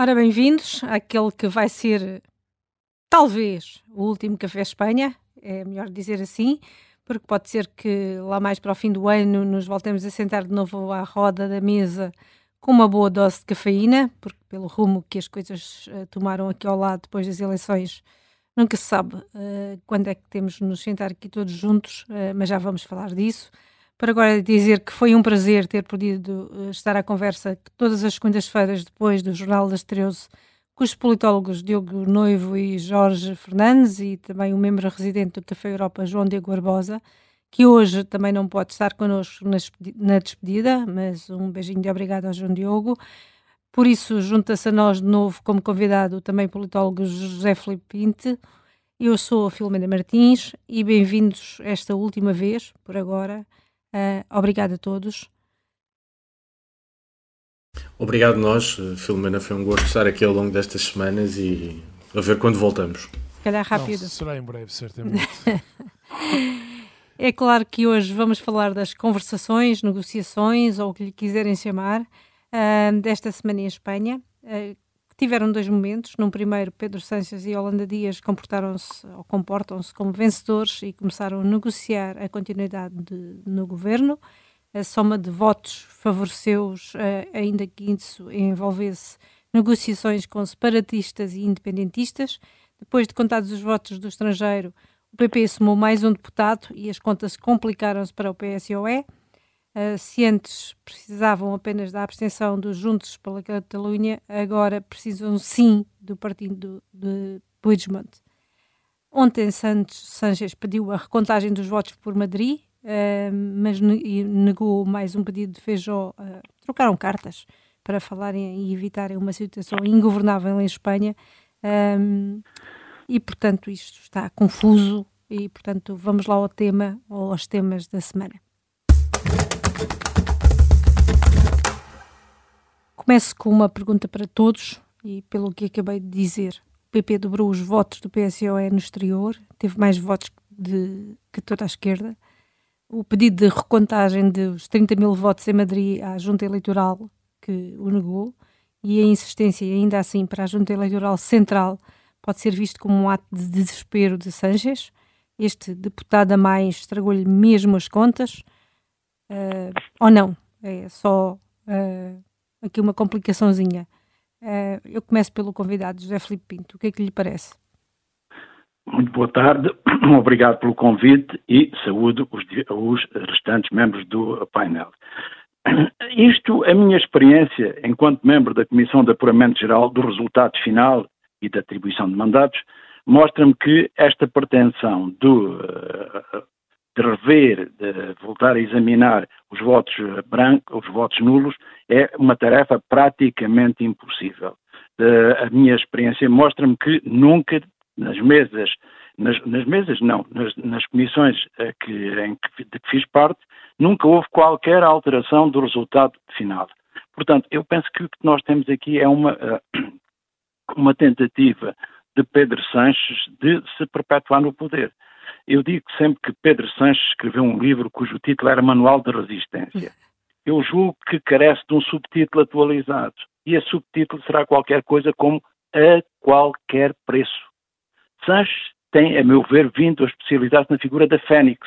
Ora, bem-vindos àquele que vai ser, talvez, o último Café Espanha, é melhor dizer assim, porque pode ser que lá mais para o fim do ano nos voltemos a sentar de novo à roda da mesa com uma boa dose de cafeína, porque pelo rumo que as coisas uh, tomaram aqui ao lado depois das eleições, nunca se sabe uh, quando é que temos de nos sentar aqui todos juntos, uh, mas já vamos falar disso. Para agora dizer que foi um prazer ter podido uh, estar à conversa todas as segundas-feiras depois do Jornal das 13 com os politólogos Diogo Noivo e Jorge Fernandes e também o membro residente do Café Europa, João Diego Barbosa, que hoje também não pode estar connosco na despedida, mas um beijinho de obrigado ao João Diogo. Por isso, junta-se a nós de novo como convidado também o politólogo José Felipe Pinte. Eu sou a Filomena Martins e bem-vindos esta última vez, por agora, Uh, obrigado a todos. Obrigado nós, Filomena. Foi um gosto estar aqui ao longo destas semanas e a ver quando voltamos. Se calhar rápido. Não, será em breve, certamente. é claro que hoje vamos falar das conversações, negociações ou o que lhe quiserem chamar, uh, desta semana em Espanha. Uh, tiveram dois momentos. Num primeiro, Pedro Sánchez e Holanda Dias comportaram-se ou comportam-se como vencedores e começaram a negociar a continuidade de, no governo. A soma de votos favoreceu-os, uh, ainda que isso envolvesse negociações com separatistas e independentistas. Depois de contados os votos do estrangeiro, o PP somou mais um deputado e as contas complicaram-se para o PSOE. Uh, se antes precisavam apenas da abstenção dos Juntos pela Catalunha, agora precisam sim do partido de Puigdemont. Ontem Santos Sanchez pediu a recontagem dos votos por Madrid, uh, mas negou mais um pedido de Feijó. Uh, trocaram cartas para falarem e evitarem uma situação ingovernável em Espanha. E, portanto, isto está confuso e, portanto, vamos lá ao tema, ou aos temas da semana. Começo com uma pergunta para todos e pelo que acabei de dizer. O PP dobrou os votos do PSOE no exterior, teve mais votos de, que toda a esquerda. O pedido de recontagem dos 30 mil votos em Madrid à Junta Eleitoral, que o negou, e a insistência, ainda assim, para a Junta Eleitoral Central, pode ser visto como um ato de desespero de Sánchez. Este deputado a mais estragou-lhe mesmo as contas, uh, ou não? É só uh, aqui uma complicaçãozinha. Uh, eu começo pelo convidado, José Felipe Pinto. O que é que lhe parece? Muito boa tarde, obrigado pelo convite e saúdo os, os restantes membros do painel. Isto, a minha experiência enquanto membro da Comissão de Apuramento Geral do resultado final e da atribuição de mandatos, mostra-me que esta pretensão do, uh, de rever, de voltar a examinar os votos brancos, os votos nulos, é uma tarefa praticamente impossível. Uh, a minha experiência mostra-me que nunca nas mesas, nas, nas mesas não, nas, nas comissões uh, que, em que, de que fiz parte, nunca houve qualquer alteração do resultado final. Portanto, eu penso que o que nós temos aqui é uma, uh, uma tentativa de Pedro Sanches de se perpetuar no poder. Eu digo sempre que Pedro Sanches escreveu um livro cujo título era Manual de Resistência. Eu julgo que carece de um subtítulo atualizado. E esse subtítulo será qualquer coisa como A Qualquer Preço. Sanches tem, a meu ver, vindo a especializar-se na figura da Fênix.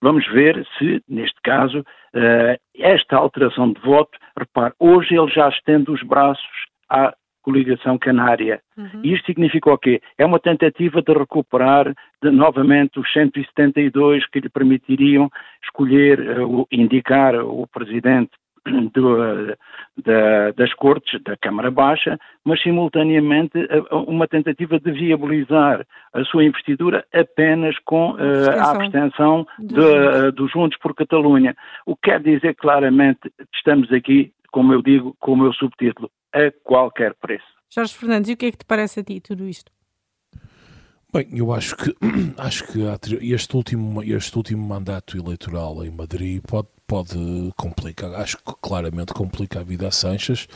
Vamos ver se, neste caso, uh, esta alteração de voto, repare, hoje ele já estende os braços à coligação canária. Uhum. Isto significa o quê? É uma tentativa de recuperar de, novamente os 172 que lhe permitiriam escolher, uh, indicar o presidente do, uh, da, das Cortes, da Câmara Baixa, mas simultaneamente uh, uma tentativa de viabilizar a sua investidura apenas com a abstenção de, dos Juntos por Catalunha. O que quer dizer claramente que estamos aqui, como eu digo, com o meu subtítulo, a qualquer preço. Jorge Fernandes, e o que é que te parece a ti tudo isto? Bem, eu acho que acho que este último este último mandato eleitoral em Madrid pode pode complicar, acho que claramente complica a vida a Sanches.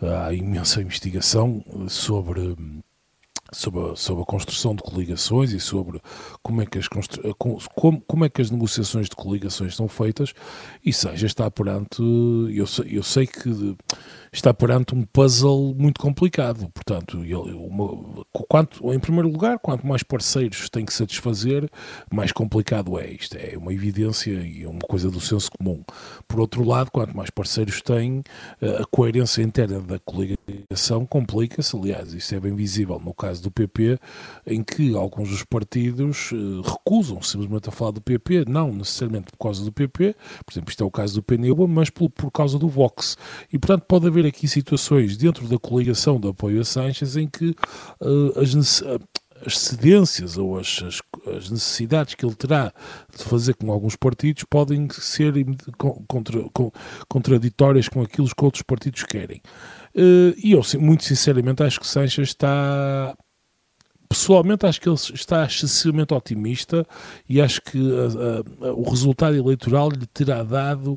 Há imensa investigação sobre sobre a, sobre a construção de coligações e sobre como é que as, como, como é que as negociações de coligações são feitas e seja está perante eu eu sei que está perante um puzzle muito complicado. Portanto, ele, uma, quanto, em primeiro lugar, quanto mais parceiros tem que satisfazer, mais complicado é isto. É uma evidência e é uma coisa do senso comum. Por outro lado, quanto mais parceiros tem, eh, a coerência interna da coligação complica-se. Aliás, isso é bem visível no caso do PP, em que alguns dos partidos eh, recusam simplesmente a falar do PP, não necessariamente por causa do PP, por exemplo, isto é o caso do PNU, mas por, por causa do Vox. E, portanto, pode haver aqui situações dentro da coligação de apoio a Sanchez em que uh, as, as cedências ou as, as, as, necessidades que ele terá de fazer com alguns partidos podem ser contra, contraditórias com aquilo que outros partidos querem. Uh, e eu, muito sinceramente, acho que Sanchez está pessoalmente acho que ele está excessivamente otimista e acho que o resultado eleitoral lhe terá dado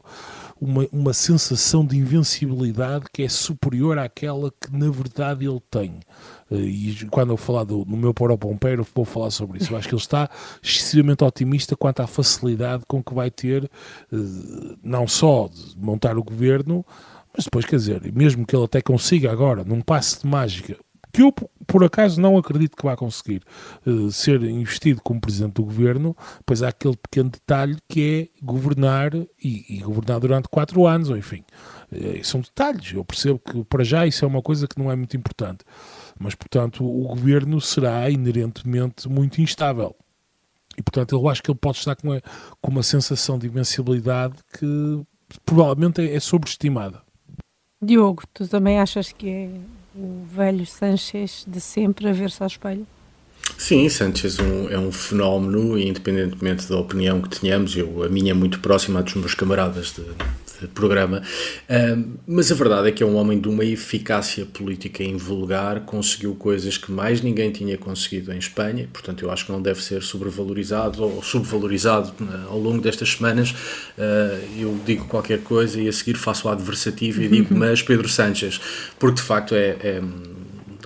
uma, uma sensação de invencibilidade que é superior àquela que na verdade ele tem. Eh, e quando eu falar do, no meu Poro Pompeiro, vou falar sobre isso. Eu acho que ele está excessivamente otimista quanto à facilidade com que vai ter, eh, não só montar o governo, mas depois, quer dizer, mesmo que ele até consiga agora, num passe de mágica, que eu, por acaso, não acredito que vá conseguir uh, ser investido como presidente do governo, pois há aquele pequeno detalhe que é governar e, e governar durante quatro anos, ou enfim, uh, são detalhes. Eu percebo que para já isso é uma coisa que não é muito importante, mas portanto o governo será inerentemente muito instável. E portanto eu acho que ele pode estar com uma, com uma sensação de invencibilidade que provavelmente é, é sobreestimada. Diogo, tu também achas que é o velho Sanchez de sempre a ver-se ao espelho? Sim, Sanchez um, é um fenómeno, independentemente da opinião que tenhamos, eu, a minha é muito próxima dos meus camaradas de, programa, mas a verdade é que é um homem de uma eficácia política invulgar, conseguiu coisas que mais ninguém tinha conseguido em Espanha, portanto eu acho que não deve ser sobrevalorizado ou subvalorizado né, ao longo destas semanas. Uh, eu digo qualquer coisa e a seguir faço o adversativo e digo, mas Pedro Sánchez, porque de facto é, é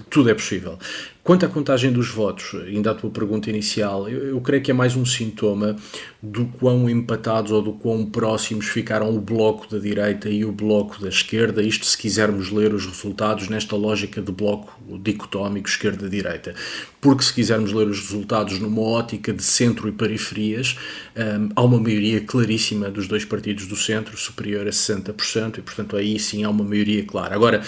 tudo é possível. Quanto à contagem dos votos, ainda a tua pergunta inicial, eu, eu, creio que é mais um sintoma do quão empatados ou do quão próximos ficaram o bloco da direita e o bloco da esquerda, isto se quisermos ler os resultados nesta lógica de bloco dicotómico esquerda-direita. Porque se quisermos ler os resultados numa ótica de centro e periferias, um, há uma maioria claríssima dos dois partidos do centro, superior a 60%, e portanto aí sim há uma maioria clara. Agora,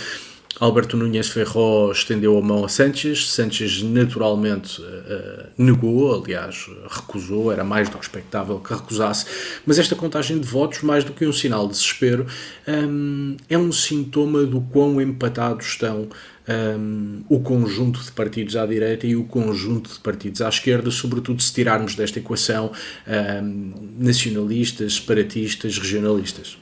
Alberto Núñez Ferró estendeu a mão a Sánchez, Sánchez naturalmente uh, negou, aliás, recusou, era mais do que expectável que recusasse, mas esta contagem de votos, mais do que um sinal de desespero, um, é um sintoma do quão empatados estão um, o conjunto de partidos à direita e o conjunto de partidos à esquerda, sobretudo se tirarmos desta equação um, nacionalistas, separatistas, regionalistas.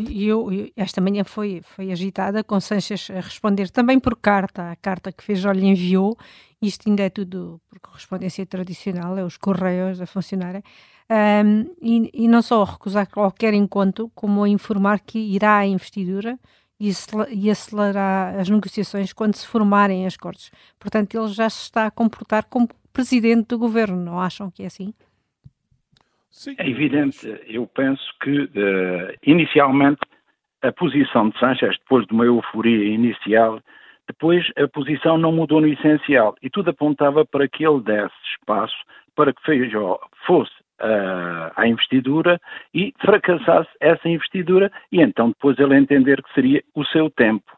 E eu, esta manhã foi, foi agitada, com Sanches a responder também por carta, a carta que Feijó lhe enviou, isto ainda é tudo por correspondência tradicional, é os correios a funcionarem, um, e, e, não só recusar qualquer encontro, como informar que irá à investidura e, e acelerar as negociações quando se formarem as cortes. Portanto, ele já se está a comportar como presidente do governo, não acham que é assim? Sim. É evidente, eu penso que uh, inicialmente a posição de Sanchez, depois de uma euforia inicial, depois a posição não mudou no essencial e tudo apontava para que ele desse espaço para que Feijó fosse uh, à investidura e fracassasse essa investidura e então depois ele entender que seria o seu tempo.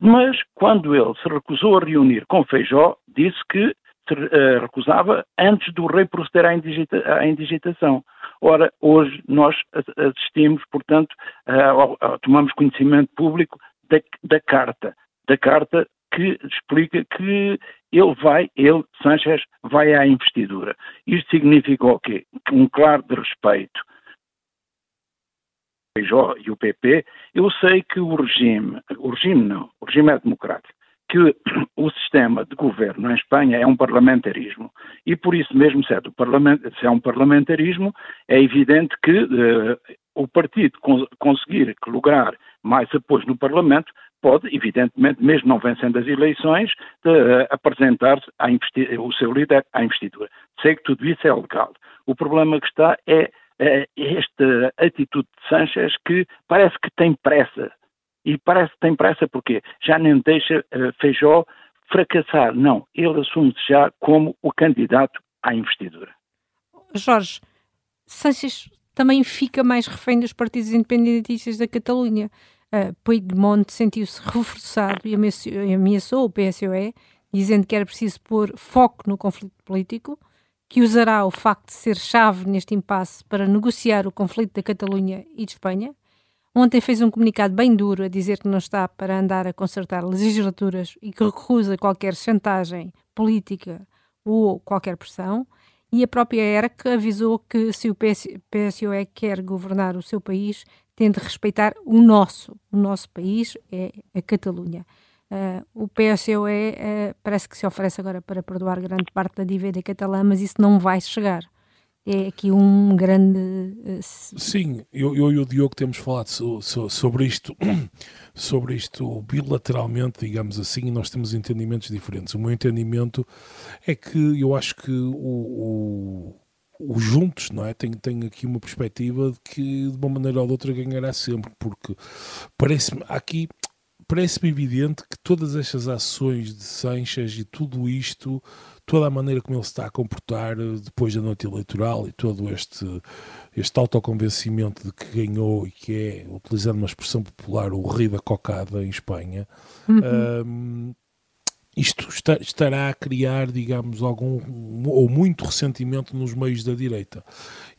Mas quando ele se recusou a reunir com Feijó, disse que recusava antes do rei proceder à, indigita à indigitação. Ora, hoje nós assistimos, portanto, tomamos conhecimento público da, da carta, da carta que explica que ele vai, ele, Sanchez, vai à investidura. Isto significa o quê? Um claro de respeito e o PP, eu sei que o regime, o regime não, o regime é democrático, que o sistema de governo em Espanha é um parlamentarismo. E por isso mesmo, se é, se é um parlamentarismo, é evidente que uh, o partido conseguir lograr mais apoio no Parlamento pode, evidentemente, mesmo não vencendo as eleições, uh, apresentar-se o seu líder à investidura. Sei que tudo isso é legal. O problema que está é uh, esta atitude de Sanchez que parece que tem pressa E parece que tem pressa porque já nem deixa uh, Feijó fracassar. Não, ele assume-se já como o candidato à investidura. Jorge, Sánchez também fica mais refém dos partidos independentistas da Catalunha. Uh, Puigdemont sentiu-se reforçado e ameaçou o PSOE, dizendo que era preciso pôr foco no conflito político, que usará o facto de ser chave neste impasse para negociar o conflito da Catalunha e de Espanha. Ontem fez um comunicado bem duro a dizer que não está para andar a consertar legislaturas e que recusa qualquer chantagem política ou qualquer pressão. E a própria ERC avisou que se o PSOE quer governar o seu país, tem de respeitar o nosso. O nosso país é a Catalunha. Uh, o PSOE uh, eh, parece que se oferece agora para perdoar grande parte da dívida catalã, mas isso não vai chegar. É aqui um grande. Uh, Sim, eu, eu, e o Diogo temos falado so, so, sobre isto, sobre isto bilateralmente, digamos assim, e nós temos entendimentos diferentes. O meu entendimento é que eu acho que o, o, o Juntos não é? tem, tem aqui uma perspectiva de que de uma maneira ou de outra ganhará sempre, porque parece-me aqui parece-me evidente que todas estas ações de Sanches e tudo isto, toda a maneira como ele se está a comportar eh, depois da noite eleitoral e todo este, este autoconvencimento de que ganhou e que é, utilizando uma expressão popular, o rei da cocada em Espanha, uhum. um, isto está, estará a criar, digamos, algum ou muito ressentimento nos meios da direita.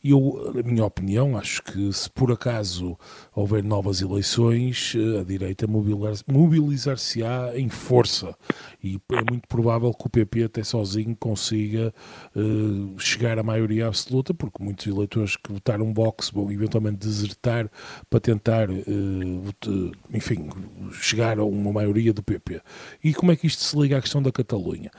E eu, na minha opinião, acho que se por acaso houver novas eleições, a direita mobilizar-se-á em força. E é muito provável que o PP até sozinho consiga uh, chegar à maioria absoluta, porque muitos eleitores que votaram Vox vão eventualmente desertar para tentar, uh, enfim, chegar a uma maioria do PP. E como é que isto se liga à questão da Catalunha?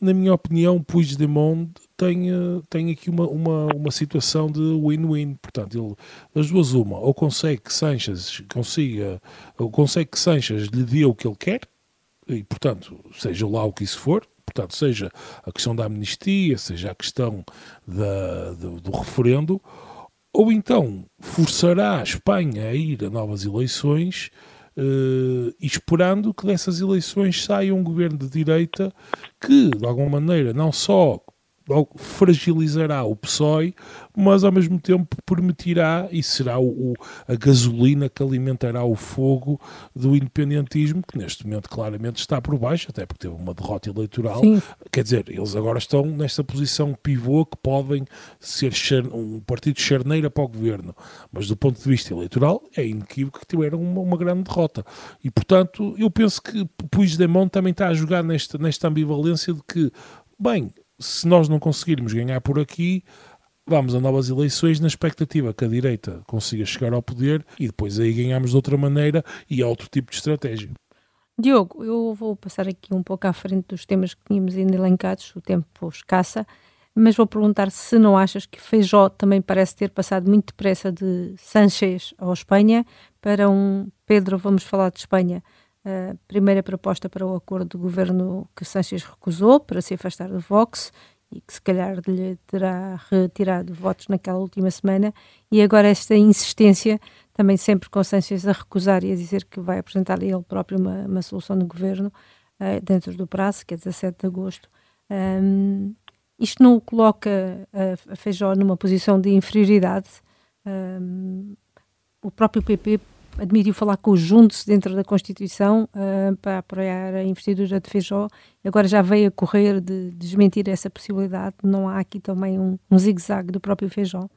Na minha opinião, Puigdemont tem, tem aqui uma, uma, uma situação de win-win. Portanto, ele, das duas, uma, ou consegue que Sanches consiga, ou consegue que Sanches lhe dê o que ele quer, e portanto, seja lá o que isso for, portanto, seja a questão da amnistia, seja a questão da, do, do referendo, ou então forçará a Espanha a ir a novas eleições. Uh, esperando que dessas eleições saia um governo de direita que, de alguma maneira, não só fragilizará o PSOE, mas ao mesmo tempo permitirá e será o, a gasolina que alimentará o fogo do independentismo, que neste momento claramente está por baixo, até porque teve uma derrota eleitoral. Sim. Quer dizer, eles agora estão nesta posição pivô que podem ser um partido charneira para o governo, mas do ponto de vista eleitoral é inequívoco que tiveram uma, uma grande derrota. E portanto, eu penso que Puigdemont também está a jogar nesta, nesta ambivalência de que, bem, se nós não conseguirmos ganhar por aqui, vamos a novas eleições na expectativa que a direita consiga chegar ao poder e depois aí ganhamos de outra maneira e a outro tipo de estratégia. Diogo, eu vou passar aqui um pouco à frente dos temas que tínhamos ainda elencados, o tempo escassa, mas vou perguntar se não achas que Feijó também parece ter passado muito depressa de Sanchez à Espanha para um Pedro, vamos falar de Espanha, a primeira proposta para o acordo de governo que Sanches recusou para se afastar do Vox e que se calhar lhe terá retirado votos naquela última semana e agora esta insistência também sempre com Sanches a recusar e a dizer que vai apresentar ele próprio uma, uma solução de governo uh, dentro do prazo, que é 17 de agosto. Um, isto não o coloca a, a Feijó numa posição de inferioridade. Um, o próprio PP admitiu falar com dentro da Constituição uh, para apoiar a investidura de Feijó. Agora já veio a correr de desmentir essa possibilidade. Não há aqui também um, um zigue-zague do próprio Feijó?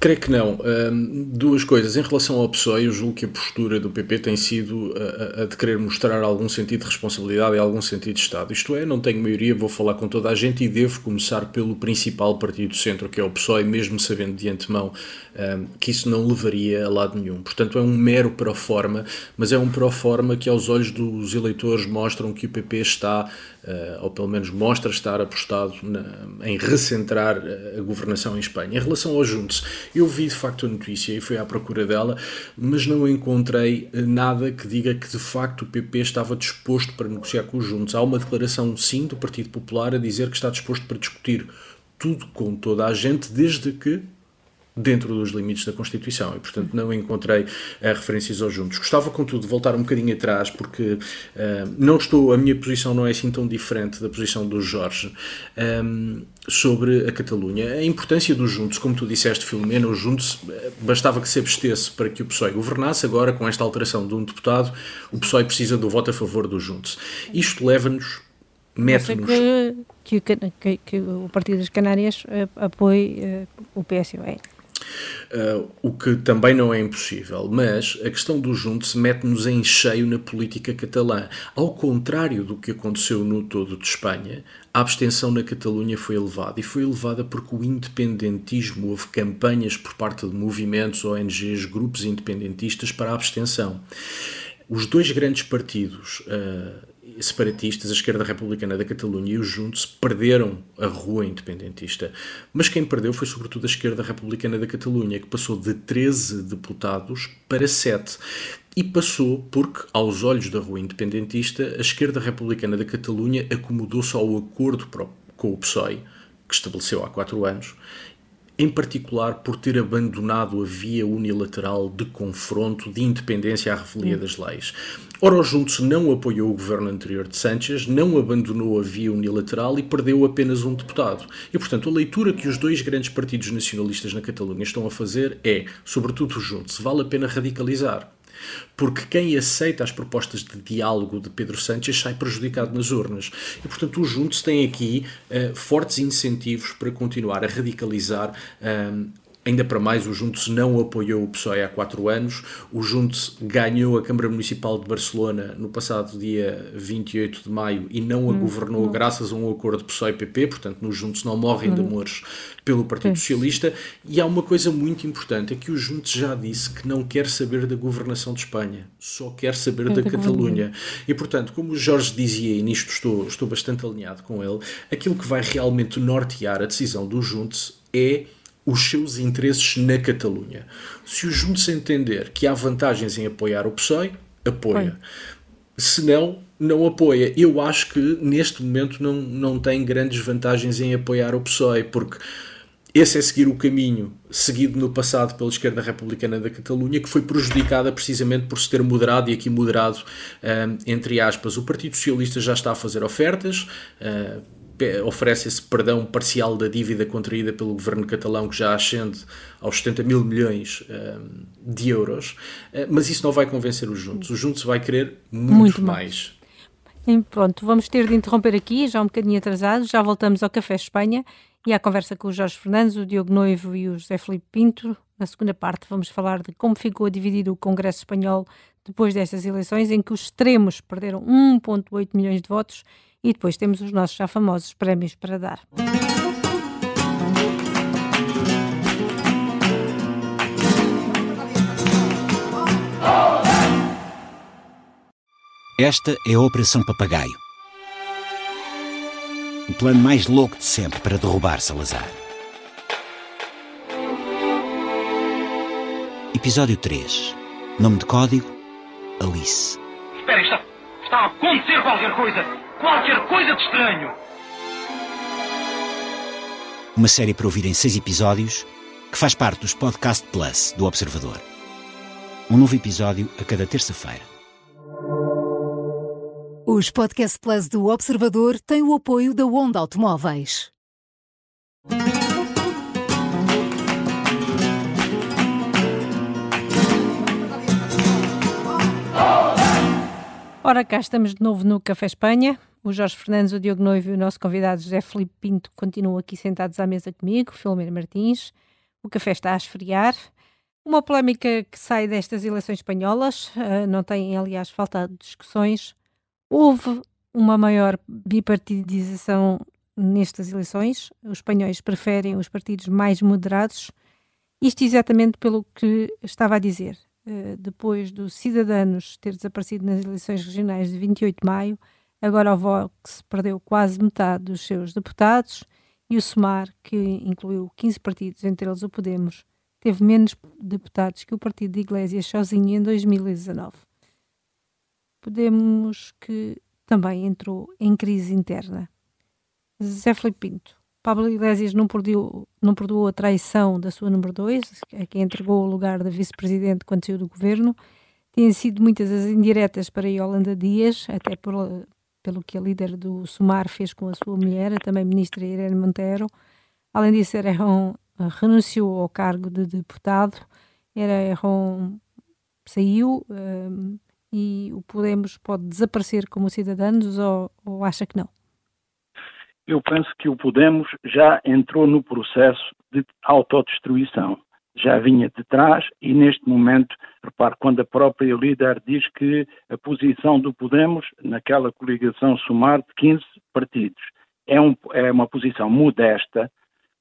Creio que não. Um, duas coisas. Em relação ao PSOE, eu julgo que a postura do PP tem sido a, a, de querer mostrar algum sentido de responsabilidade e algum sentido de Estado. Isto é, não tenho maioria, vou falar com toda a gente e devo começar pelo principal partido do centro, que é o PSOE, mesmo sabendo de antemão um, que isso não levaria a lado nenhum. Portanto, é um mero pro-forma, mas é um pro-forma que aos olhos dos eleitores mostram que o PP está uh, ou pelo menos mostra estar apostado na, em recentrar eh, a governação em Espanha. Em relação aos Juntos, eu vi de facto a notícia e fui à procura dela, mas não encontrei eh, nada que diga que de facto o PP estava disposto para negociar com os Juntos. Há uma declaração, sim, do Partido Popular a dizer que está disposto para discutir tudo com toda a gente, desde que dentro dos limites da Constituição e, portanto, não encontrei uh, referências aos juntos. Gostava, contudo, de voltar um bocadinho atrás, porque uh, não estou, a minha posição não é assim tão diferente da posição do Jorge um, sobre a Catalunha. A importância dos juntos, como tu disseste, Filomena, os juntos bastava que se abstesse para que o PSOE governasse, agora, com esta alteração de um deputado, o PSOE precisa do voto a favor dos juntos. Isto leva-nos mete-nos. Que, que, que, que, o Partido das Canárias apoie uh, o PSOE. Uh, o que também não é impossível, mas a questão do junto mete-nos em cheio na política catalã. Ao contrário do que aconteceu no todo de Espanha, a abstenção na Catalunha foi elevada e foi elevada porque o independentismo houve campanhas por parte de movimentos, ONGs, grupos independentistas para a abstenção. Os dois grandes partidos uh, separatistas, a esquerda republicana da Catalunha e os Juntos perderam a rua independentista. Mas quem perdeu foi sobretudo a esquerda republicana da Catalunha, que passou de 13 deputados para 7. E passou porque, aos olhos da rua independentista, a esquerda republicana da Catalunha acomodou-se ao acordo com o PSOE, que estabeleceu há quatro anos, em particular por ter abandonado a via unilateral de confronto, de independência à revelia das leis. Ora, o Juntos não apoiou o governo anterior de Sánchez, não abandonou a via unilateral e perdeu apenas um deputado. E, portanto, a leitura que os dois grandes partidos nacionalistas na Catalunha estão a fazer é, sobretudo o Juntos, vale a pena radicalizar. Porque quem aceita as propostas de diálogo de Pedro Sánchez sai prejudicado nas urnas. E, portanto, os Juntos têm aqui uh, fortes incentivos para continuar a radicalizar uh, Ainda para mais, o Juntos não apoiou o PSOE há quatro anos. O Juntos ganhou a Câmara Municipal de Barcelona no passado dia 28 de maio e não a hum, governou não. graças a um acordo PSOE-PP. Portanto, no Juntos não morrem hum. de amores pelo Partido Socialista. E há uma coisa muito importante: é que o Juntos já disse que não quer saber da governação de Espanha, só quer saber é da Catalunha. E, portanto, como o Jorge dizia, e nisto estou, estou bastante alinhado com ele, aquilo que vai realmente nortear a decisão do Juntos é os seus interesses na Catalunha. Se o Juntos entender que há vantagens em apoiar o PSOE, apoia. Se não, não apoia. Eu acho que neste momento não, não tem grandes vantagens em apoiar o PSOE, porque esse é seguir o caminho seguido no passado pela esquerda republicana da Catalunha, que foi prejudicada precisamente por se ter moderado, e aqui moderado, um, entre aspas. O Partido Socialista já está a fazer ofertas. Uh, oferece esse perdão parcial da dívida contraída pelo governo catalão, que já ascende aos 70 mil milhões um, de euros, uh, mas isso não vai convencer os Juntos. Os Juntos vai querer muito, muito mais. mais. pronto, vamos ter de interromper aqui, já um bocadinho atrasado, já voltamos ao Café Espanha e à conversa com o Jorge Fernandes, o Diogo Noivo e o José Felipe Pinto. Na segunda parte vamos falar de como ficou dividido o Congresso Espanhol depois destas eleições, em que os extremos perderam 1,8 milhões de votos e depois temos os nossos já famosos prémios para dar. Esta é a Operação Papagaio. O plano mais louco de sempre para derrubar Salazar. Episódio 3. Nome de código: Alice. Espera, está, está a acontecer qualquer coisa! Qualquer coisa de estranho. Uma série para ouvir em seis episódios que faz parte dos Podcast Plus do Observador. Um novo episódio a cada terça-feira. Os Podcast Plus do Observador têm o apoio da Onda Automóveis. Ora, cá estamos de novo no Café Espanha o Jorge Fernandes, o Diogo Noivo e o nosso convidado José Felipe Pinto continuam aqui sentados à mesa comigo, Filomena Martins. O café está a esfriar. Uma polémica que sai destas eleições espanholas, uh, não tem, aliás, faltado discussões. Houve uma maior bipartidização nestas eleições. Os espanhóis preferem os partidos mais moderados. Isto exatamente pelo que estava a dizer. Uh, depois do Cidadanos ter desaparecido nas eleições regionais de 28 de maio, Agora o Vox perdeu quase metade dos seus deputados e o SUMAR, que incluiu 15 partidos, entre eles o Podemos, teve menos deputados que o partido de Iglesias sozinho em 2019. Podemos que também entrou em crise interna. Zé Felipe Pinto, Pablo Iglesias não perdoou, não perdoou a traição da sua número 2, a quem entregou o lugar da vice-presidente quando saiu do governo. Têm sido muitas as indiretas para Yolanda Dias, até por, pelo que a líder do Sumar fez com a sua mulher, a também ministra Irene Montero. Além disso, Erron renunciou ao cargo de deputado. Erron saiu um, e o Podemos pode desaparecer como cidadãos ou, ou acha que não? Eu penso que o Podemos já entrou no processo de autodestruição. Já vinha de trás e neste momento, repare, quando a própria líder diz que a posição do Podemos naquela coligação sumar de 15 partidos é, um, é uma posição modesta,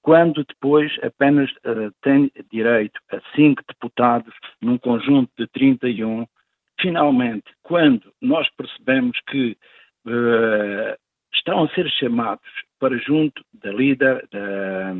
quando depois apenas uh, tem direito a cinco deputados num conjunto de 31, finalmente, quando nós percebemos que uh, estão a ser chamados para junto da líder da,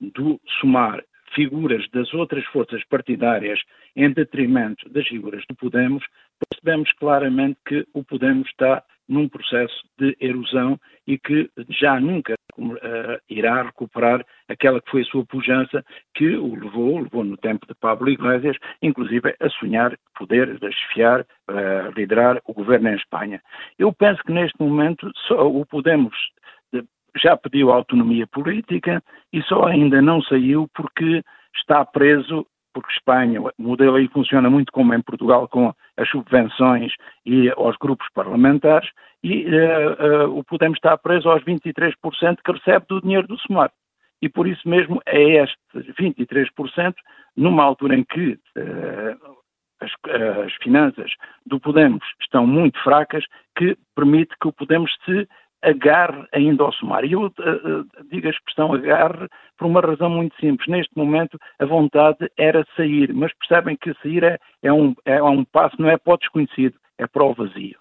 do SUMAR figuras das outras forças partidárias em detrimento das figuras do Podemos, percebemos claramente que o Podemos está num processo de erosão e que já nunca uh, irá recuperar aquela que foi a sua pujança que o levou, levou no tempo de Pablo Iglesias, inclusive a sonhar poder desfiar, uh, liderar o governo em Espanha. Eu penso que neste momento só o Podemos já pediu autonomia política e só ainda não saiu porque está preso porque Espanha, o modelo aí funciona muito como em Portugal, com as subvenções e aos grupos parlamentares, e uh, uh, o Podemos está preso aos 23% que recebe do dinheiro do SUMAR. E por isso mesmo é estes 23%, numa altura em que uh, as, as, finanças do Podemos estão muito fracas, que permite que o Podemos se agarre ainda ao somar. E eu uh, digo a expressão agarre por uma razão muito simples. Neste momento, a vontade era sair, mas percebem que sair é, é, um, é um passo, não é para o desconhecido, é para o vazio.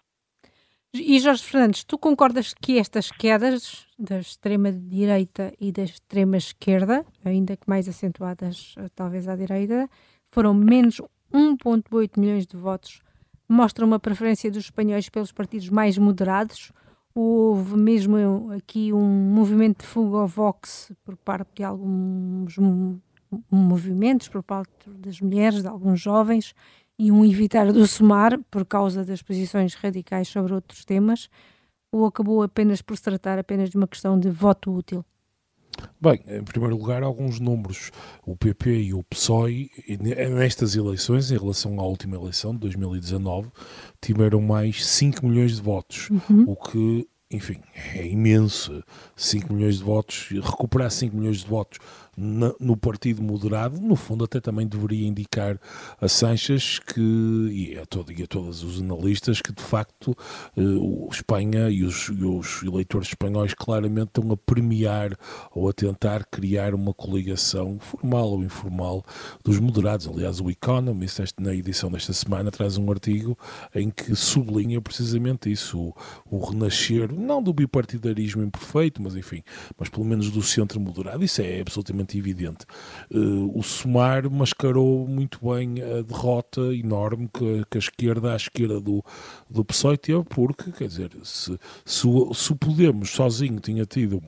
E Jorge Fernandes, tu concordas que estas quedas da extrema-direita e da extrema-esquerda, ainda que mais acentuadas talvez à direita, foram menos 1,8 milhões de votos, mostram uma preferência dos espanhóis pelos partidos mais moderados houve mesmo aqui um movimento de fuga ao Vox por parte de alguns movimentos, por parte das mulheres, de alguns jovens, e um evitar do SOMAR por causa das posições radicais sobre outros temas, ou acabou apenas por se tratar apenas de uma questão de voto útil? Bem, em primeiro lugar, alguns números. O PP e o PSOE, nestas eleições, em relação à última eleição de 2019, tiveram mais 5 milhões de votos, uhum. o que enfim, é imenso. 5 milhões de votos, recuperar 5 milhões de votos no Partido Moderado, no fundo até também deveria indicar a Sanches que, e a, todo, e a todos os analistas que de facto uh, Espanha e os, e os, eleitores espanhóis claramente estão a premiar ou a tentar criar uma coligação formal ou informal dos moderados. Aliás, o Economist, na edição desta semana, traz um artigo em que sublinha precisamente isso, o, o renascer, não do bipartidarismo imperfeito, mas enfim, mas pelo menos do centro moderado. Isso é absolutamente absolutamente evidente. Uh, o Somar mascarou muito bem a derrota enorme que, que a esquerda, a esquerda do, do PSOE teve, porque, quer dizer, se, se, se o Podemos sozinho tinha tido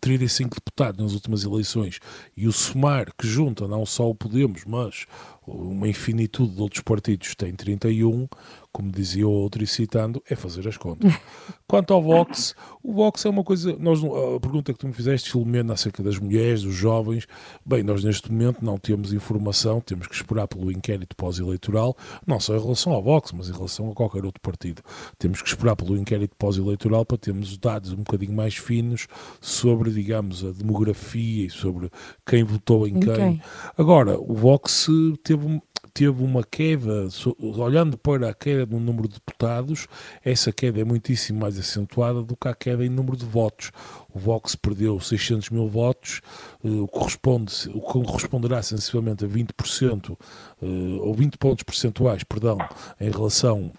35 deputados nas últimas eleições e o Somar, que junta não só o Podemos, mas uma infinitude de outros partidos, tem 31, como dizia o outro e citando, é fazer as contas. Quanto ao Vox, o Vox é uma coisa. Nós, a pergunta que tu me fizeste, Filomena, acerca das mulheres, dos jovens, bem, nós neste momento não temos informação, temos que esperar pelo inquérito pós-eleitoral, não só em relação ao Vox, mas em relação a qualquer outro partido. Temos que esperar pelo inquérito pós-eleitoral para termos dados um bocadinho mais finos sobre, digamos, a demografia e sobre quem votou em quem. quem. Agora, o Vox teve teve uma queda, olhando para a queda no número de deputados, essa queda é muitíssimo mais acentuada do que a queda em número de votos. O Vox perdeu 600 mil votos, eh, o que, corresponde, o que corresponderá sensivelmente a 20%, eh, ou 20 pontos percentuais, perdão, em relação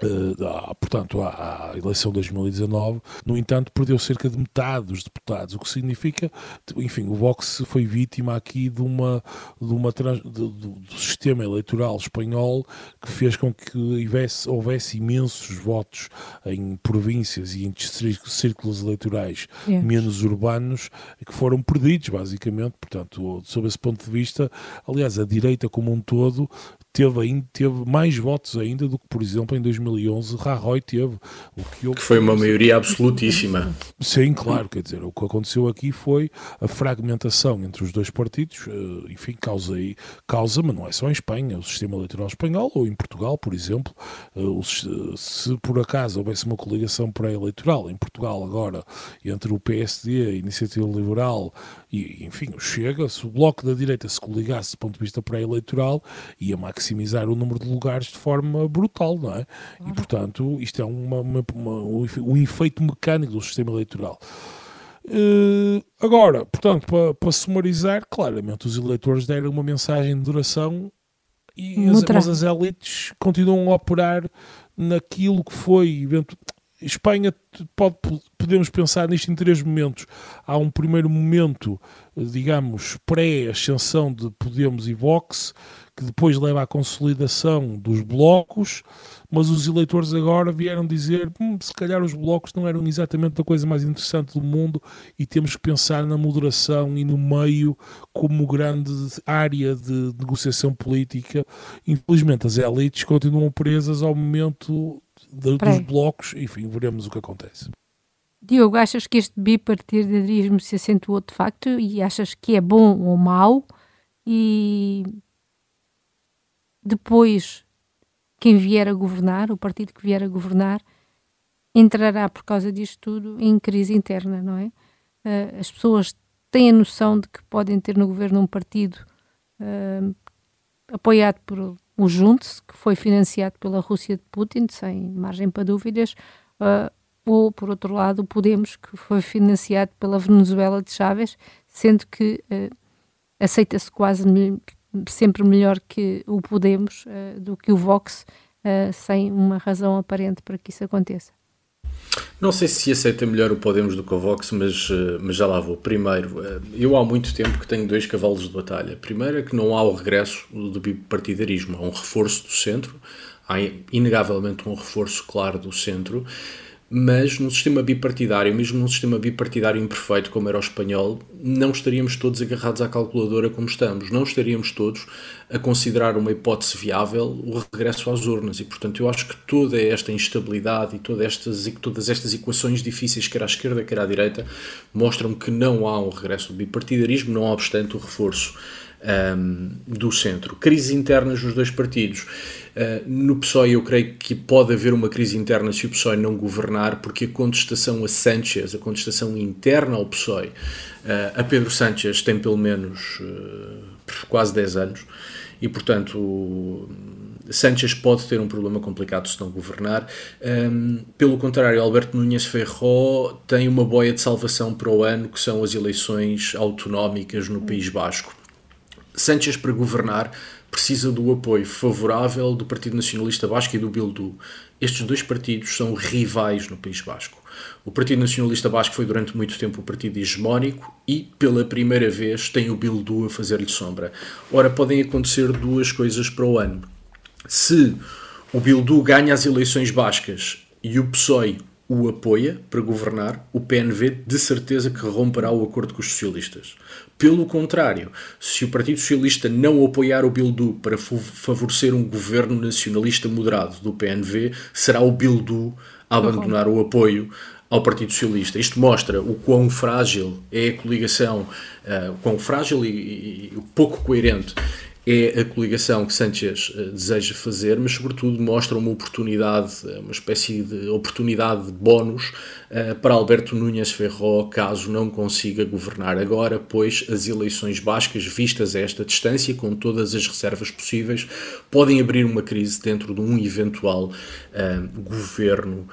Uh, portanto, à, à, eleição de 2019, no entanto, perdeu cerca de metade dos deputados, o que significa, enfim, o Vox foi vítima aqui de uma, de uma de, de, do sistema eleitoral espanhol que fez com que houvesse, houvesse imensos votos em províncias e em círculos eleitorais yeah. menos urbanos que foram perdidos, basicamente. Portanto, sob esse ponto de vista, aliás, a direita como um todo teve, ainda, teve mais votos ainda do que, por exemplo, em 2011 Rajoy teve. O que, que foi uma maioria absolutíssima. Sim, claro, quer dizer, o que aconteceu aqui foi a fragmentação entre os dois partidos, eh, enfim, causa, aí, causa, mas não é só em Espanha, o sistema eleitoral espanhol ou em Portugal, por exemplo, eh, se por acaso houvesse uma coligação pré-eleitoral em Portugal agora entre o PSD, a Iniciativa Liberal e, enfim, Chega, se o Bloco da Direita se coligasse do ponto de vista pré-eleitoral, ia maximizar o número de lugares de forma brutal, não é? E, portanto, isto é uma, uma, uma, um efeito mecânico do sistema eleitoral. Uh, agora, portanto, para, para sumarizar, claramente os eleitores deram uma mensagem de duração e as, mas as elites continuam a operar naquilo que foi Espanha pode, podemos pensar nisto em três momentos. Há um primeiro momento, digamos, pré-ascensão de Podemos e Vox, que depois leva à consolidação dos blocos, mas os eleitores agora vieram dizer hum, se calhar os blocos não eram exatamente a coisa mais interessante do mundo e temos que pensar na moderação e no meio como grande área de negociação política. Infelizmente as elites continuam presas ao momento de, dos blocos, enfim, veremos o que acontece. Diogo, achas que este bipartidarismo se acentuou de facto e achas que é bom ou mau? E depois, quem vier a governar, o partido que vier a governar, entrará por causa disto tudo em crise interna, não é? Uh, as pessoas têm a noção de que podem ter no governo um partido uh, apoiado por o Junte-se, que foi financiado pela Rússia de Putin, sem margem para dúvidas, uh, ou, por outro lado, o Podemos, que foi financiado pela Venezuela de Chávez, sendo que uh, aceita-se quase me sempre melhor que o Podemos uh, do que o Vox, sem uma razão aparente para que isso aconteça. Não sei se aceita melhor o Podemos do que o Vox, mas, eh, mas já lá vou. Primeiro, eh, eu há muito tempo que tenho dois cavalos de batalha. Primeiro é que não há o regresso do bipartidarismo, há um reforço do centro, há inegavelmente um reforço claro do centro mas num sistema bipartidário, mesmo num sistema bipartidário imperfeito como era o espanhol, não estaríamos todos agarrados à calculadora como estamos, não estaríamos todos a considerar uma hipótese viável o regresso às urnas e, portanto, eu acho que toda esta instabilidade e todas estas, todas estas equações difíceis, quer à esquerda, quer à direita, mostram que não há um regresso do bipartidarismo, não obstante o reforço um, do centro. Crises internas nos dois partidos. Uh, no PSOE eu creio que pode haver uma crise interna se o PSOE não governar, porque a contestação a Sánchez, a contestação interna ao PSOE, uh, a Pedro Sánchez tem pelo menos uh, quase 10 anos, e portanto Sánchez pode ter um problema complicado se não governar. Um, pelo contrário, Alberto Núñez Ferró tem uma boia de salvação para o ano, que são as eleições autonómicas no País Basco. Sánchez, para governar, precisa do apoio favorável do Partido Nacionalista Basco e do Bildu. Estes dois partidos são rivais no País Basco. O Partido Nacionalista Basco foi durante muito tempo o partido hegemónico e, pela primeira vez, tem o Bildu a fazer-lhe sombra. Ora, podem acontecer duas coisas para o ano. Se o Bildu ganha as eleições bascas e o PSOE o apoia para governar, o PNV de certeza que romperá o acordo com os socialistas. Pelo contrário, se o Partido Socialista não apoiar o Bildu para favorecer um governo nacionalista moderado do PNV, será o Bildu a abandonar o apoio ao Partido Socialista. Isto mostra o quão frágil é a coligação, uh, o quão frágil e, e, pouco coerente é a coligação que Sanchez uh, deseja fazer, mas sobretudo mostra uma oportunidade, uma espécie de oportunidade de bónus para Alberto Núñez Ferró, caso não consiga governar agora, pois as eleições bascas, vistas a esta distância, com todas as reservas possíveis, podem abrir uma crise dentro de um eventual uh, governo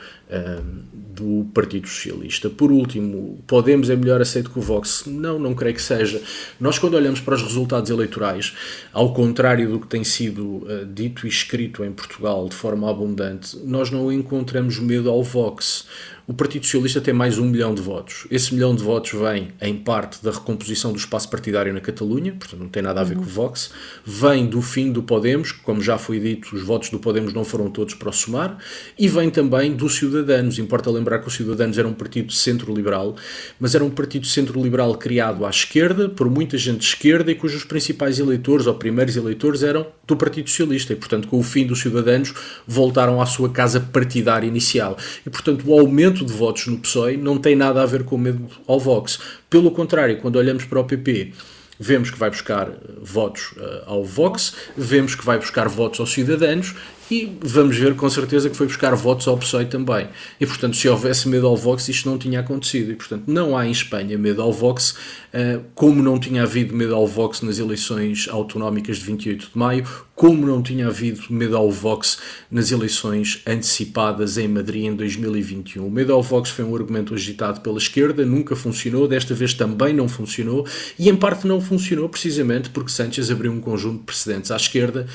do Partido Socialista. Por último, Podemos é melhor aceito que o Vox? Não, não creio que seja. Nós, quando olhamos para os resultados eleitorais, ao contrário do que tem sido uh, dito e escrito em Portugal de forma abundante, nós não encontramos medo ao Vox o Partido Socialista tem mais um milhão de votos. Esse milhão de votos vem, em parte, da recomposição do espaço partidário na Catalunha, portanto não tem nada a ver uhum. com o Vox, vem do fim do Podemos, como já foi dito, os votos do Podemos não foram todos para o Sumar, e vem também do Ciudadanos. Importa lembrar que o Ciudadanos era um partido centro-liberal, mas era um partido centro-liberal criado à esquerda, por muita gente de esquerda, e cujos principais eleitores, ou primeiros eleitores, eram do Partido Socialista, e portanto com o fim dos Ciudadanos voltaram à sua casa partidária inicial. E portanto o aumento aumento de votos no PSOE não tem nada a ver com o medo ao Vox. Pelo contrário, quando olhamos para o PP, vemos que vai buscar votos uh, ao Vox, vemos que vai buscar votos aos cidadãos e vamos ver com certeza que foi buscar votos ao PSOE também. E portanto, se houvesse medo ao Vox, isto não tinha acontecido. E portanto, não há em Espanha medo ao Vox, eh, como não tinha havido medo ao Vox nas eleições autonómicas de 28 de maio, como não tinha havido medo ao Vox nas eleições antecipadas em Madrid em 2021. O medo ao Vox foi um argumento agitado pela esquerda, nunca funcionou, desta vez também não funcionou, e em parte não funcionou precisamente porque Sánchez abriu um conjunto de precedentes à esquerda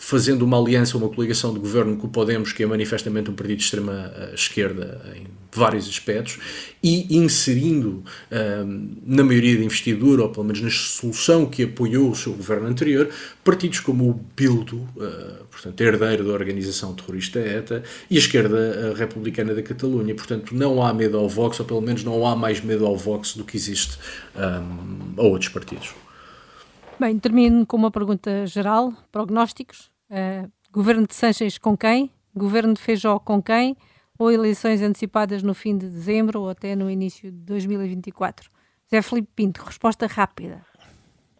fazendo uma aliança, uma coligação de governo com o Podemos, que é manifestamente um partido de extrema uh, esquerda em vários aspectos, e inserindo uh, na maioria de investidura, ou pelo menos na solução que apoiou o seu governo anterior, partidos como o Bildu, uh, portanto, herdeiro da organização terrorista ETA, e a esquerda republicana da Catalunha. Portanto, não há medo ao Vox, ou pelo menos não há mais medo ao Vox do que existe um, a outros partidos. Bem, termino com uma pergunta geral, prognósticos. Uh, governo de Sanches com quem? Governo de Feijó com quem? Ou eleições antecipadas no fim de dezembro ou até no início de 2024? José Felipe Pinto, resposta rápida.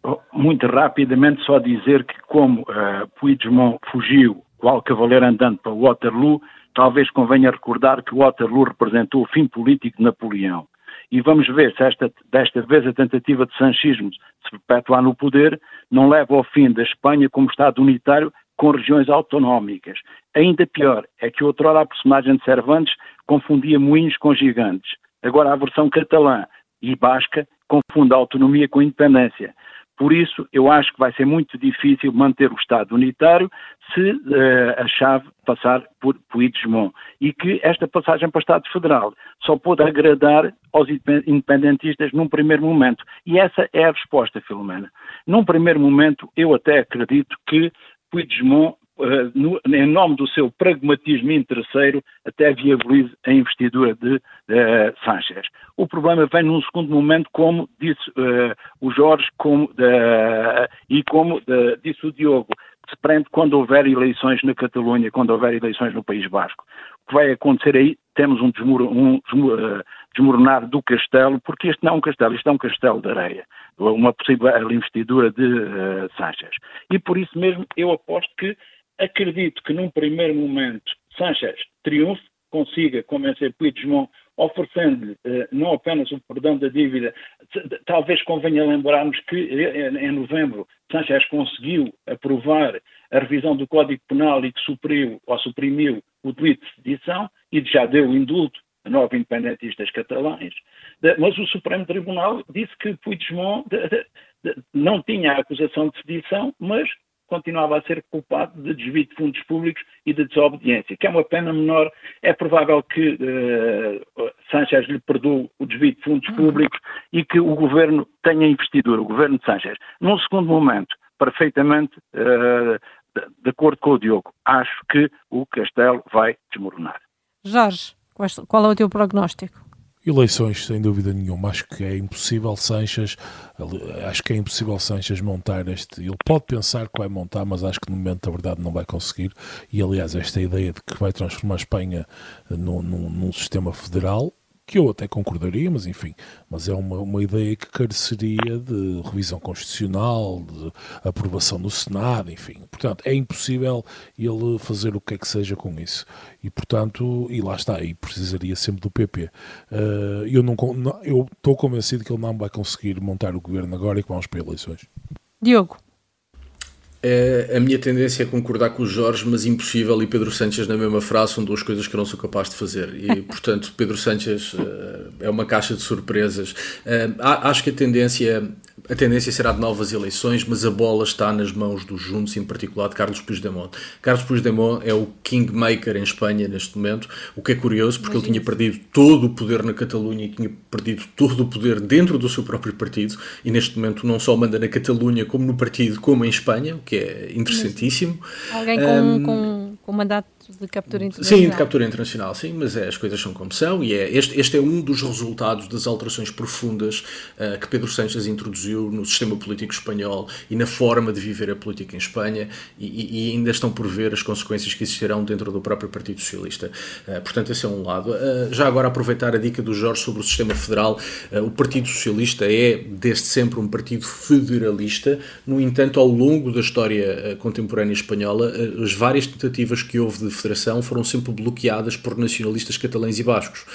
Oh, muito rapidamente, só dizer que como uh, Puigdemont fugiu, qual cavaleiro andando para Waterloo, talvez convenha recordar que Waterloo representou o fim político de Napoleão. E vamos ver se esta, desta vez a tentativa de sanchismo se perpetuar no poder não leva ao fim da Espanha como Estado unitário com regiões autonómicas. Ainda pior é que outrora a personagem de Cervantes confundia moinhos com gigantes. Agora a versão catalã e basca confunde a autonomia com a independência. Por isso, eu acho que vai ser muito difícil manter o Estado unitário se uh, a chave passar por Puigdemont. E que esta passagem para o Estado Federal só pode agradar aos independentistas num primeiro momento. E essa é a resposta, Filomena. Num primeiro momento, eu até acredito que Puigdemont, no, em nome do seu pragmatismo interesseiro, até viabilize a investidura de uh, Sánchez. O problema vem num segundo momento, como disse uh, o Jorge como, e como disse o Diogo, se prende quando houver eleições na Catalunha, quando houver eleições no País Basco. O que vai acontecer aí, temos um, um desmoronar do castelo, porque este não é um castelo, isto é um castelo de areia uma possível investidura de uh, Sanchez. E por isso mesmo eu aposto que acredito que num primeiro momento Sanchez triunfe, consiga convencer Puigdemont oferecendo-lhe uh, não apenas o perdão da dívida, talvez convenha lembrarmos que eh, em novembro Sanchez conseguiu aprovar a revisão do Código Penal e que supriu ou suprimiu o delito de sedição e já deu indulto a nove independentistas catalães, mas o Supremo Tribunal disse que Puigdemont não tinha a acusação de sedição, mas continuava a ser culpado de desvio de fundos públicos e de desobediência, que é uma pena menor. É provável que uh, Sanchez lhe perdoe o desvio de fundos públicos e que o governo tenha investidura, o governo de Sanchez. Num segundo momento, perfeitamente uh, de, de acordo com o Diogo, acho que o Castelo vai desmoronar. Jorge. Qual é o teu prognóstico? Eleições, sem dúvida nenhuma. Acho que é impossível Sanches, acho que é impossível Sanches montar este. Ele pode pensar que vai montar, mas acho que no momento da verdade não vai conseguir. E aliás, esta ideia de que vai transformar a Espanha num, num, num sistema federal, que eu até concordaria, mas enfim, mas é uma, uma ideia que careceria de revisão constitucional, de aprovação no Senado, enfim. Portanto, é impossível ele fazer o que é que seja com isso. E, portanto, e lá está, e precisaria sempre do PP. Uh, eu não, eu estou convencido que ele não vai conseguir montar o governo agora e que vamos para eleições. Diogo. É, a minha tendência é concordar com o Jorge, mas impossível e Pedro Sánchez na mesma frase são duas coisas que eu não sou capaz de fazer. E, portanto, Pedro Sánchez uh, é uma caixa de surpresas. Uh, acho que a tendência a tendência será de novas eleições, mas a bola está nas mãos dos juntos, em particular de Carlos Puigdemont. Carlos Puigdemont é o kingmaker em Espanha neste momento, o que é curioso porque Imagina. ele tinha perdido todo o poder na Catalunha e tinha perdido todo o poder dentro do seu próprio partido e neste momento não só manda na Catalunha como no partido, como em Espanha, o que é interessantíssimo. Alguém com, um, com, com mandato de captura internacional. Sim, de captura internacional, sim, mas é, as coisas são como são e é, este, este é um dos resultados das alterações profundas uh, que Pedro Sánchez introduziu no sistema político espanhol e na forma de viver a política em Espanha e, e ainda estão por ver as consequências que existirão dentro do próprio Partido Socialista. Uh, portanto, esse é um lado. Uh, já agora aproveitar a dica do Jorge sobre o sistema federal, o Partido Socialista é desde sempre um partido federalista, no entanto, ao longo da história contemporânea espanhola, as várias tentativas que houve de Federação foram sempre bloqueadas por nacionalistas catalães e bascos,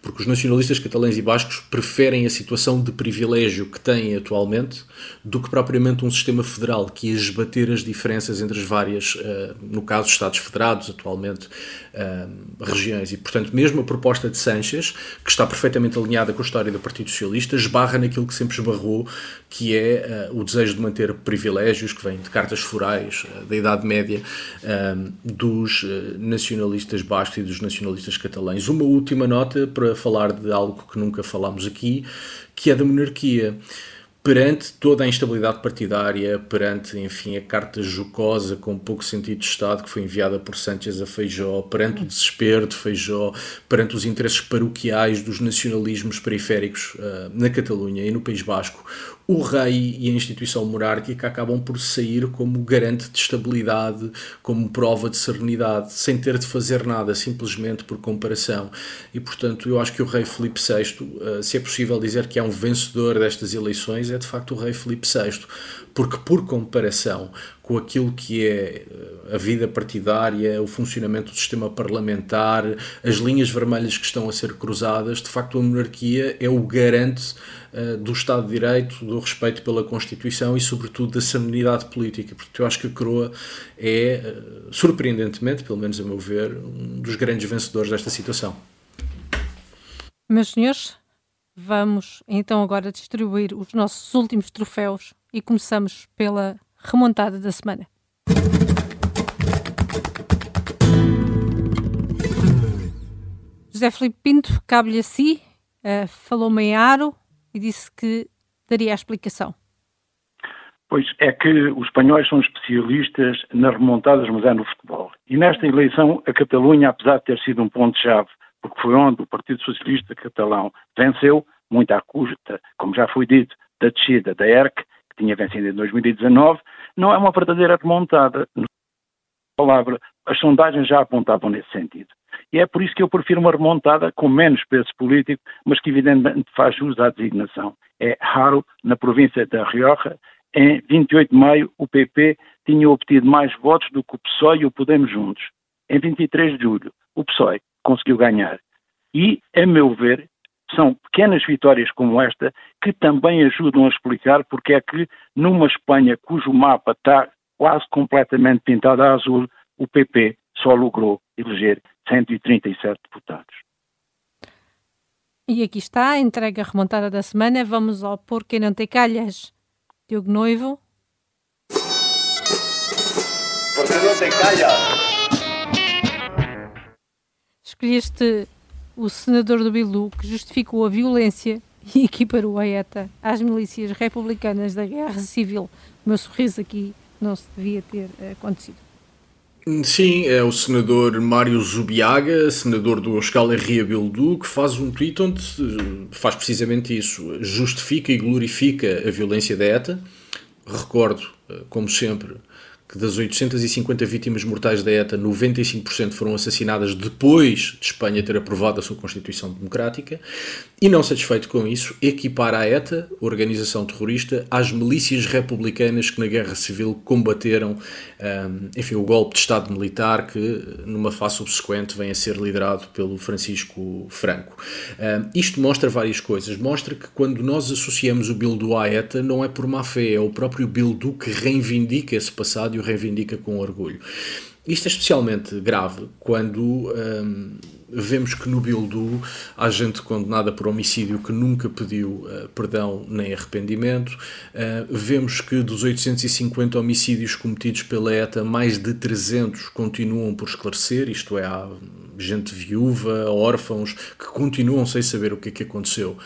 porque os nacionalistas catalães e bascos preferem a situação de privilégio que têm atualmente do que propriamente um sistema federal que ia esbater as diferenças entre as várias, uh, no caso, Estados federados, atualmente uh, regiões. E, portanto, mesmo a proposta de Sanchez, que está perfeitamente alinhada com a história do Partido Socialista, esbarra naquilo que sempre esbarrou, que é uh, o desejo de manter privilégios que vêm de cartas forais da Idade Média dos nacionalistas bascos e dos nacionalistas catalães. Uma última nota para falar de algo que nunca falámos aqui, que é da monarquia. Perante toda a instabilidade partidária, perante, enfim, a carta jocosa com pouco sentido de Estado que foi enviada por Sánchez a Feijó, perante o desespero de Feijó, perante os interesses paroquiais dos nacionalismos periféricos uh, na Catalunha e no País Basco, o rei e a instituição monárquica acabam por sair como garante de estabilidade, como prova de serenidade, sem ter de fazer nada, simplesmente por comparação. E, portanto, eu acho que o rei Filipe VI, eh, se é possível dizer que é um vencedor destas eleições, é de facto o rei Filipe VI, porque, por comparação com aquilo que é eh, a vida partidária, o funcionamento do sistema parlamentar, as linhas vermelhas que estão a ser cruzadas, de facto a monarquia é o garante uh, do Estado de Direito, do respeito pela Constituição e, sobretudo, da serenidade política. Porque eu acho que a coroa é, uh, surpreendentemente, pelo menos a meu ver, um dos grandes vencedores desta situação. Meus senhores, vamos então agora distribuir os nossos últimos troféus e começamos pela remontada da semana. José Felipe Pinto, cabe-lhe a si, uh, falou-me em Aro e disse que daria a explicação. Pois é que os espanhóis são especialistas nas remontadas, mas é no futebol. E nesta eleição, a Catalunha, apesar de ter sido um ponto-chave, porque foi onde o Partido Socialista Catalão venceu, muito à custa, como já foi dito, da descida da ERC, tinha vencido em 2019, não é uma verdadeira remontada. Palavra, as sondagens já apontavam nesse sentido. E é por isso que eu prefiro uma remontada com menos peso político, mas que evidentemente faz jus à designação. É raro, na província da Rioja, em 28 de maio, o PP tinha obtido mais votos do que o PSOE e o Podemos juntos. Em 23 de julho, o PSOE conseguiu ganhar. E, a meu ver, são pequenas vitórias como esta que também ajudam a explicar porque é que numa Espanha cujo mapa está quase completamente pintado a azul, o PP só logrou eleger 137 deputados. E aqui está a entrega remontada da semana. Vamos ao Por Quem Não Tem Calhas. Diogo Noivo. Por que não tem calhas? Escolheste o senador do Bilu, que justificou a violência e equiparou a ETA às milícias republicanas da Guerra Civil. O meu sorriso aqui não se devia ter acontecido. Sim, é o senador Mário Zubiaga, senador do Euskal Herria Bildu, que faz um tweet onde faz precisamente isso, justifica e glorifica a violência da ETA. Recordo, como sempre, que das 850 vítimas mortais da ETA, 95% foram assassinadas depois de Espanha ter aprovado a sua Constituição Democrática, e não satisfeito com isso, equipara a ETA, organização terrorista, às milícias republicanas que na Guerra Civil combateram um, enfim, o golpe de Estado militar que, numa fase subsequente, vem a ser liderado pelo Francisco Franco. Um, isto mostra várias coisas. Mostra que quando nós associamos o Bildu à ETA, não é por má fé, é o próprio Bildu que reivindica esse passado e o reivindica com orgulho. Isto é especialmente grave quando um, vemos que no Bildu há gente condenada por homicídio que nunca pediu uh, perdão nem arrependimento. Uh, vemos que dos 850 homicídios cometidos pela ETA, mais de 300 continuam por esclarecer, isto é, há gente viúva, órfãos, que continuam sem saber o que é que aconteceu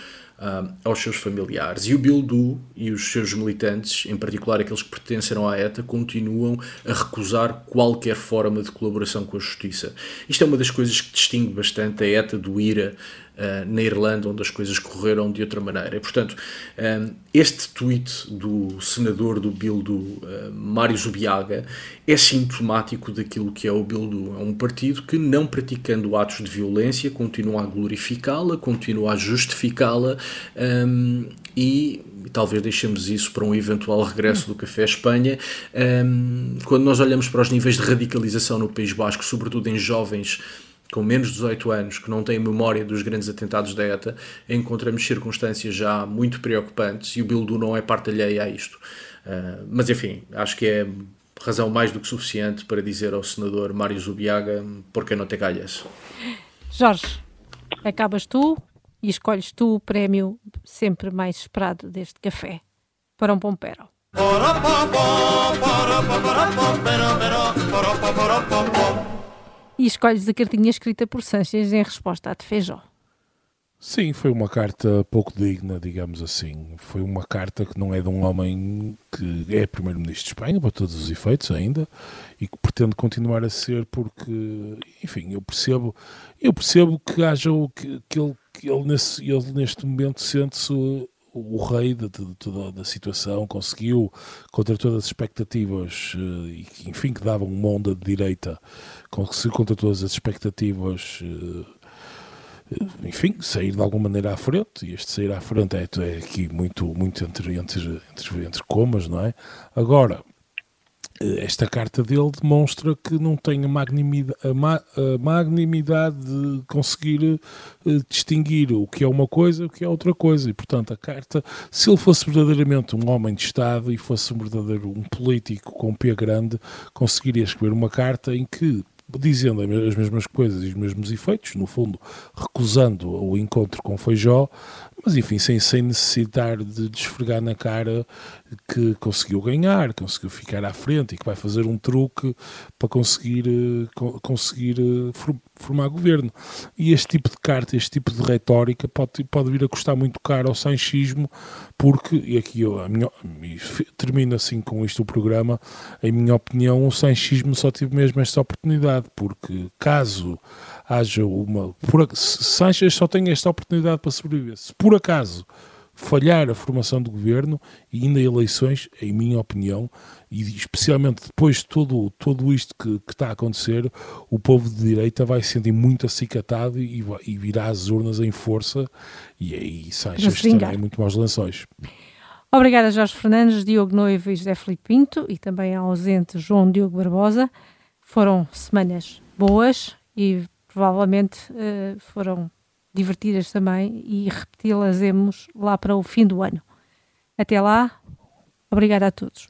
uh, aos seus familiares. E o Bildu e os seus militantes, em particular aqueles que pertenceram à ETA, continuam a recusar qualquer forma de colaboração com a justiça. Isto é uma das coisas que distingue bastante a ETA do IRA uh, na Irlanda, onde as coisas correram de outra maneira. E, portanto, um, este tweet do senador do Bildu, uh, Mário Zubiaga, é sintomático daquilo que é o Bildu. É um partido que, não praticando atos de violência, continua a glorificá-la, continua a justificá-la um, e talvez deixemos isso para um eventual regresso do Café Espanha. Um, quando nós olhamos para os níveis de radicalização no País Basco, sobretudo em jovens com menos de 18 anos, que não têm memória dos grandes atentados da ETA, encontramos circunstâncias já muito preocupantes e o Bildu não é parte alheia a isto. Uh, mas enfim, acho que é razão mais do que suficiente para dizer ao senador Mário Zubiaga porque não te calhas. Jorge, acabas tu e escolhes tu o prémio sempre mais esperado deste café para um pompero. E escolhes a cartinha escrita por Sanches em resposta a Feijó. Sim, foi uma carta pouco digna, digamos assim. Foi uma carta que não é de um homem que é primeiro-ministro de Espanha, para todos os efeitos ainda, e que pretende continuar a ser porque, enfim, eu percebo, eu percebo que haja o que, que ele, que ele, nesse, ele neste momento sente-se o, rei de, de, de, toda a situação, conseguiu, contra todas as expectativas, eh, enfim, que davam uma onda de direita, conseguiu contra todas as expectativas eh, enfim, sair de alguma maneira à frente, e este sair à frente é, é aqui muito, muito entre, entre, entre, entre comas, não é? Agora, eh, esta carta dele demonstra que não tem a magnanimidade, a, ma, a magnanimidade de conseguir uh, distinguir o que é uma coisa e o que é outra coisa. E, portanto, a carta, se ele fosse verdadeiramente um homem de Estado e fosse um verdadeiro um político com pé grande, conseguiria escrever uma carta em que dizendo as mesmas coisas e os mesmos efeitos, no fundo recusando o encontro com Feijó, mas enfim, sem, sem necessitar de desfregar na cara que conseguiu ganhar, conseguiu ficar à frente e que vai fazer um truque para conseguir, eh, conseguir eh, formar governo. E este tipo de carta, este tipo de retórica pode, pode vir a custar muito caro ao sanchismo, porque, e aqui eu a minha, termino assim com isto o programa, em minha opinião, o sanchismo só teve mesmo esta oportunidade, porque caso haja uma. Por, Sanchez só tem esta oportunidade para sobreviver. Se por acaso falhar a formação do governo e ainda eleições, em minha opinião, e especialmente depois de todo, tudo isto que, que, está a acontecer, o povo de direita vai se sentir muito acicatado e, e virá às urnas em força e aí Sanchez terá muito maus lençóis. Obrigada Jorge Fernandes, Diogo Noivo e José Felipe Pinto e também ao ausente João Diogo Barbosa. Foram semanas boas e provavelmente uh, foram divertidas também e repeti-las lá para o fim do ano. Até lá, obrigada a todos.